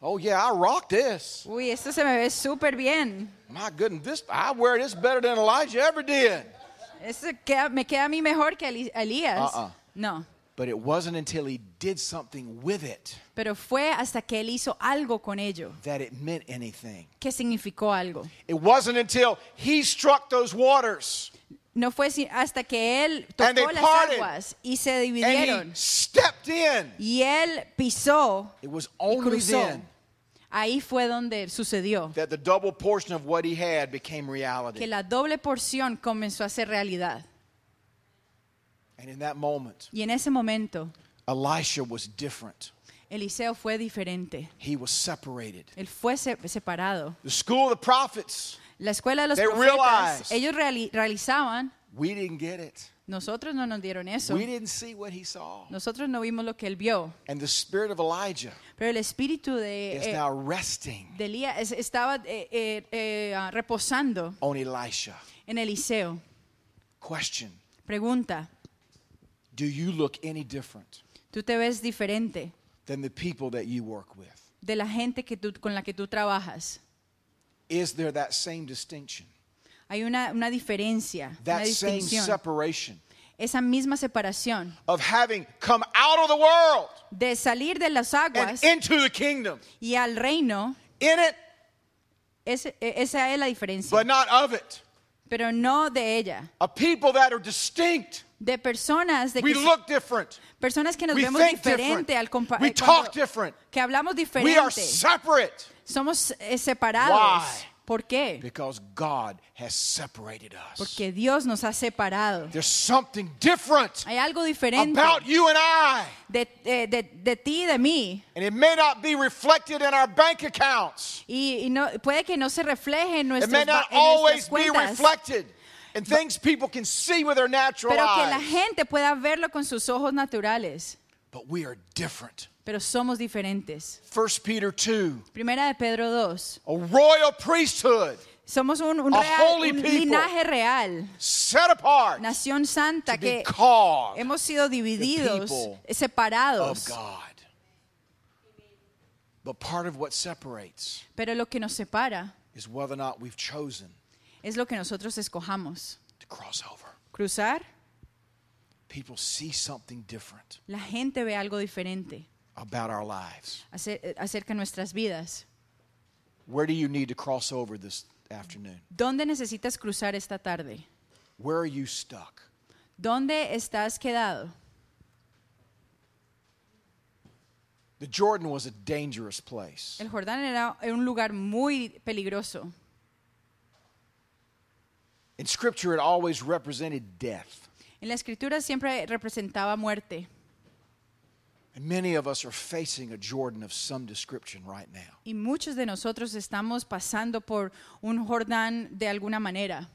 [SPEAKER 1] oh, yeah, I rock this.
[SPEAKER 2] Uy, esto se me ve súper bien.
[SPEAKER 1] My goodness, this I wear this better than Elijah ever did.
[SPEAKER 2] Esto queda- me queda a mí mejor que a Eli- a Elías.
[SPEAKER 1] Uh-uh.
[SPEAKER 2] No,
[SPEAKER 1] But it wasn't until he did something with it
[SPEAKER 2] pero fue hasta que él hizo algo con ello
[SPEAKER 1] that it meant anything.
[SPEAKER 2] que significó algo.
[SPEAKER 1] It wasn't until he struck those waters
[SPEAKER 2] No fue si- hasta que él
[SPEAKER 1] And they
[SPEAKER 2] tocó las
[SPEAKER 1] parted.
[SPEAKER 2] aguas y se
[SPEAKER 1] and he
[SPEAKER 2] dividieron
[SPEAKER 1] stepped in.
[SPEAKER 2] y él pisó
[SPEAKER 1] It was
[SPEAKER 2] y
[SPEAKER 1] only
[SPEAKER 2] cruzó.
[SPEAKER 1] then
[SPEAKER 2] Ahí fue donde sucedió
[SPEAKER 1] that the double portion of what he had became reality.
[SPEAKER 2] que la doble porción comenzó a ser realidad.
[SPEAKER 1] And in that moment,
[SPEAKER 2] Y en ese momento,
[SPEAKER 1] Elisha was different.
[SPEAKER 2] Eliseo fue diferente.
[SPEAKER 1] He was separated.
[SPEAKER 2] Él fue separado.
[SPEAKER 1] The school of the prophets,
[SPEAKER 2] La escuela de los
[SPEAKER 1] They
[SPEAKER 2] profetas,
[SPEAKER 1] realized-
[SPEAKER 2] ellos reali- realizaban,
[SPEAKER 1] we didn't get it.
[SPEAKER 2] nosotros no nos dieron eso.
[SPEAKER 1] We didn't see what he saw.
[SPEAKER 2] Nosotros no vimos lo que él vio.
[SPEAKER 1] And the spirit of Elijah
[SPEAKER 2] Pero el espíritu de,
[SPEAKER 1] is
[SPEAKER 2] eh,
[SPEAKER 1] now resting
[SPEAKER 2] de Elías es- estaba eh, eh, eh, ah, reposando
[SPEAKER 1] on Elisha.
[SPEAKER 2] en Eliseo.
[SPEAKER 1] Question
[SPEAKER 2] Pregunta,
[SPEAKER 1] Do you look any different
[SPEAKER 2] ¿tú te ves diferente
[SPEAKER 1] than the people that you work with?
[SPEAKER 2] de la gente que tú, con la que tú trabajas?
[SPEAKER 1] Is there that same distinction?
[SPEAKER 2] Hay una, una diferencia, una
[SPEAKER 1] That same
[SPEAKER 2] distinción.
[SPEAKER 1] separation
[SPEAKER 2] Esa misma separación
[SPEAKER 1] of having come out of the world
[SPEAKER 2] de salir de las
[SPEAKER 1] and
[SPEAKER 2] aguas
[SPEAKER 1] into the kingdom,
[SPEAKER 2] y al reino,
[SPEAKER 1] in it,
[SPEAKER 2] eh, esa es la diferencia.
[SPEAKER 1] but not of it.
[SPEAKER 2] Pero no de ella.
[SPEAKER 1] A people that are distinct.
[SPEAKER 2] De personas de
[SPEAKER 1] We
[SPEAKER 2] que,
[SPEAKER 1] look different.
[SPEAKER 2] personas que nos
[SPEAKER 1] We
[SPEAKER 2] vemos
[SPEAKER 1] think
[SPEAKER 2] diferente
[SPEAKER 1] different.
[SPEAKER 2] al compa-
[SPEAKER 1] We
[SPEAKER 2] eh,
[SPEAKER 1] talk different.
[SPEAKER 2] que hablamos
[SPEAKER 1] We are
[SPEAKER 2] diferente.
[SPEAKER 1] separate
[SPEAKER 2] Somos eh, separados.
[SPEAKER 1] Why?
[SPEAKER 2] ¿Por qué?
[SPEAKER 1] because God has separated us.
[SPEAKER 2] Porque Dios nos ha separado.
[SPEAKER 1] There's something different
[SPEAKER 2] Hay algo diferente
[SPEAKER 1] about you and I.
[SPEAKER 2] de, eh, de- de ti y de mí.
[SPEAKER 1] And it may not be reflected in our bank accounts.
[SPEAKER 2] Y, y no, puede que no se refleje en
[SPEAKER 1] It may
[SPEAKER 2] nuestras,
[SPEAKER 1] not
[SPEAKER 2] en
[SPEAKER 1] always
[SPEAKER 2] nuestras
[SPEAKER 1] be reflected in things people can see with their natural
[SPEAKER 2] Pero que la gente pueda verlo con sus ojos naturales.
[SPEAKER 1] But we are different.
[SPEAKER 2] Pero somos diferentes.
[SPEAKER 1] 1 Peter 2,
[SPEAKER 2] Primera de Pedro 2.
[SPEAKER 1] a royal priesthood
[SPEAKER 2] Somos un, un real- un linaje real.
[SPEAKER 1] set apart
[SPEAKER 2] Nación santa que hemos sido divididos, separados.
[SPEAKER 1] But part of what separates
[SPEAKER 2] Pero lo que nos separa
[SPEAKER 1] is whether or not we've chosen
[SPEAKER 2] es lo que nosotros escojamos.
[SPEAKER 1] to cross over.
[SPEAKER 2] Cruzar,
[SPEAKER 1] People see something different
[SPEAKER 2] la gente ve algo diferente
[SPEAKER 1] about our lives.
[SPEAKER 2] eh, acerca nuestras vidas.
[SPEAKER 1] Where do you need to cross over this afternoon?
[SPEAKER 2] ¿Dónde necesitas cruzar esta tarde?
[SPEAKER 1] Where are you stuck?
[SPEAKER 2] ¿Dónde estás quedado?
[SPEAKER 1] The Jordan was a dangerous place.
[SPEAKER 2] El Jordán era un lugar muy peligroso.
[SPEAKER 1] In Scripture, it always represented death.
[SPEAKER 2] En la escritura siempre representaba muerte. Y muchos de nosotros estamos pasando por un Jordán de alguna manera.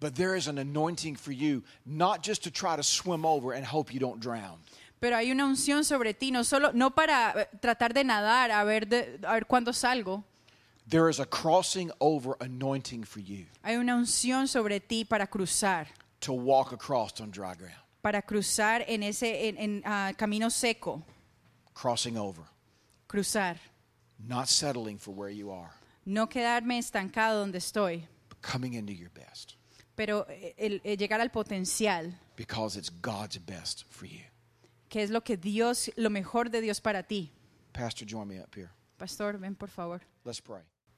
[SPEAKER 1] But there is an anointing for you, not just to try to swim over and hope you don't drown,
[SPEAKER 2] Pero hay una unción sobre ti, no solo no para eh, tratar de nadar a ver de- a ver cuándo salgo.
[SPEAKER 1] there is a crossing over anointing for you
[SPEAKER 2] Hay una unción sobre ti para cruzar,
[SPEAKER 1] to walk across on dry ground.
[SPEAKER 2] Para cruzar en ese en, en, ah, camino seco,
[SPEAKER 1] Crossing over.
[SPEAKER 2] cruzar.
[SPEAKER 1] not settling for where you are,
[SPEAKER 2] no quedarme estancado donde estoy,
[SPEAKER 1] but coming into your best
[SPEAKER 2] pero eh, el- el llegar al potencial,
[SPEAKER 1] because it's God's best for you.
[SPEAKER 2] que es lo que Dios, lo mejor de Dios para ti.
[SPEAKER 1] Pastor, join me up here.
[SPEAKER 2] Pastor, ven por favor.
[SPEAKER 1] Let's pray.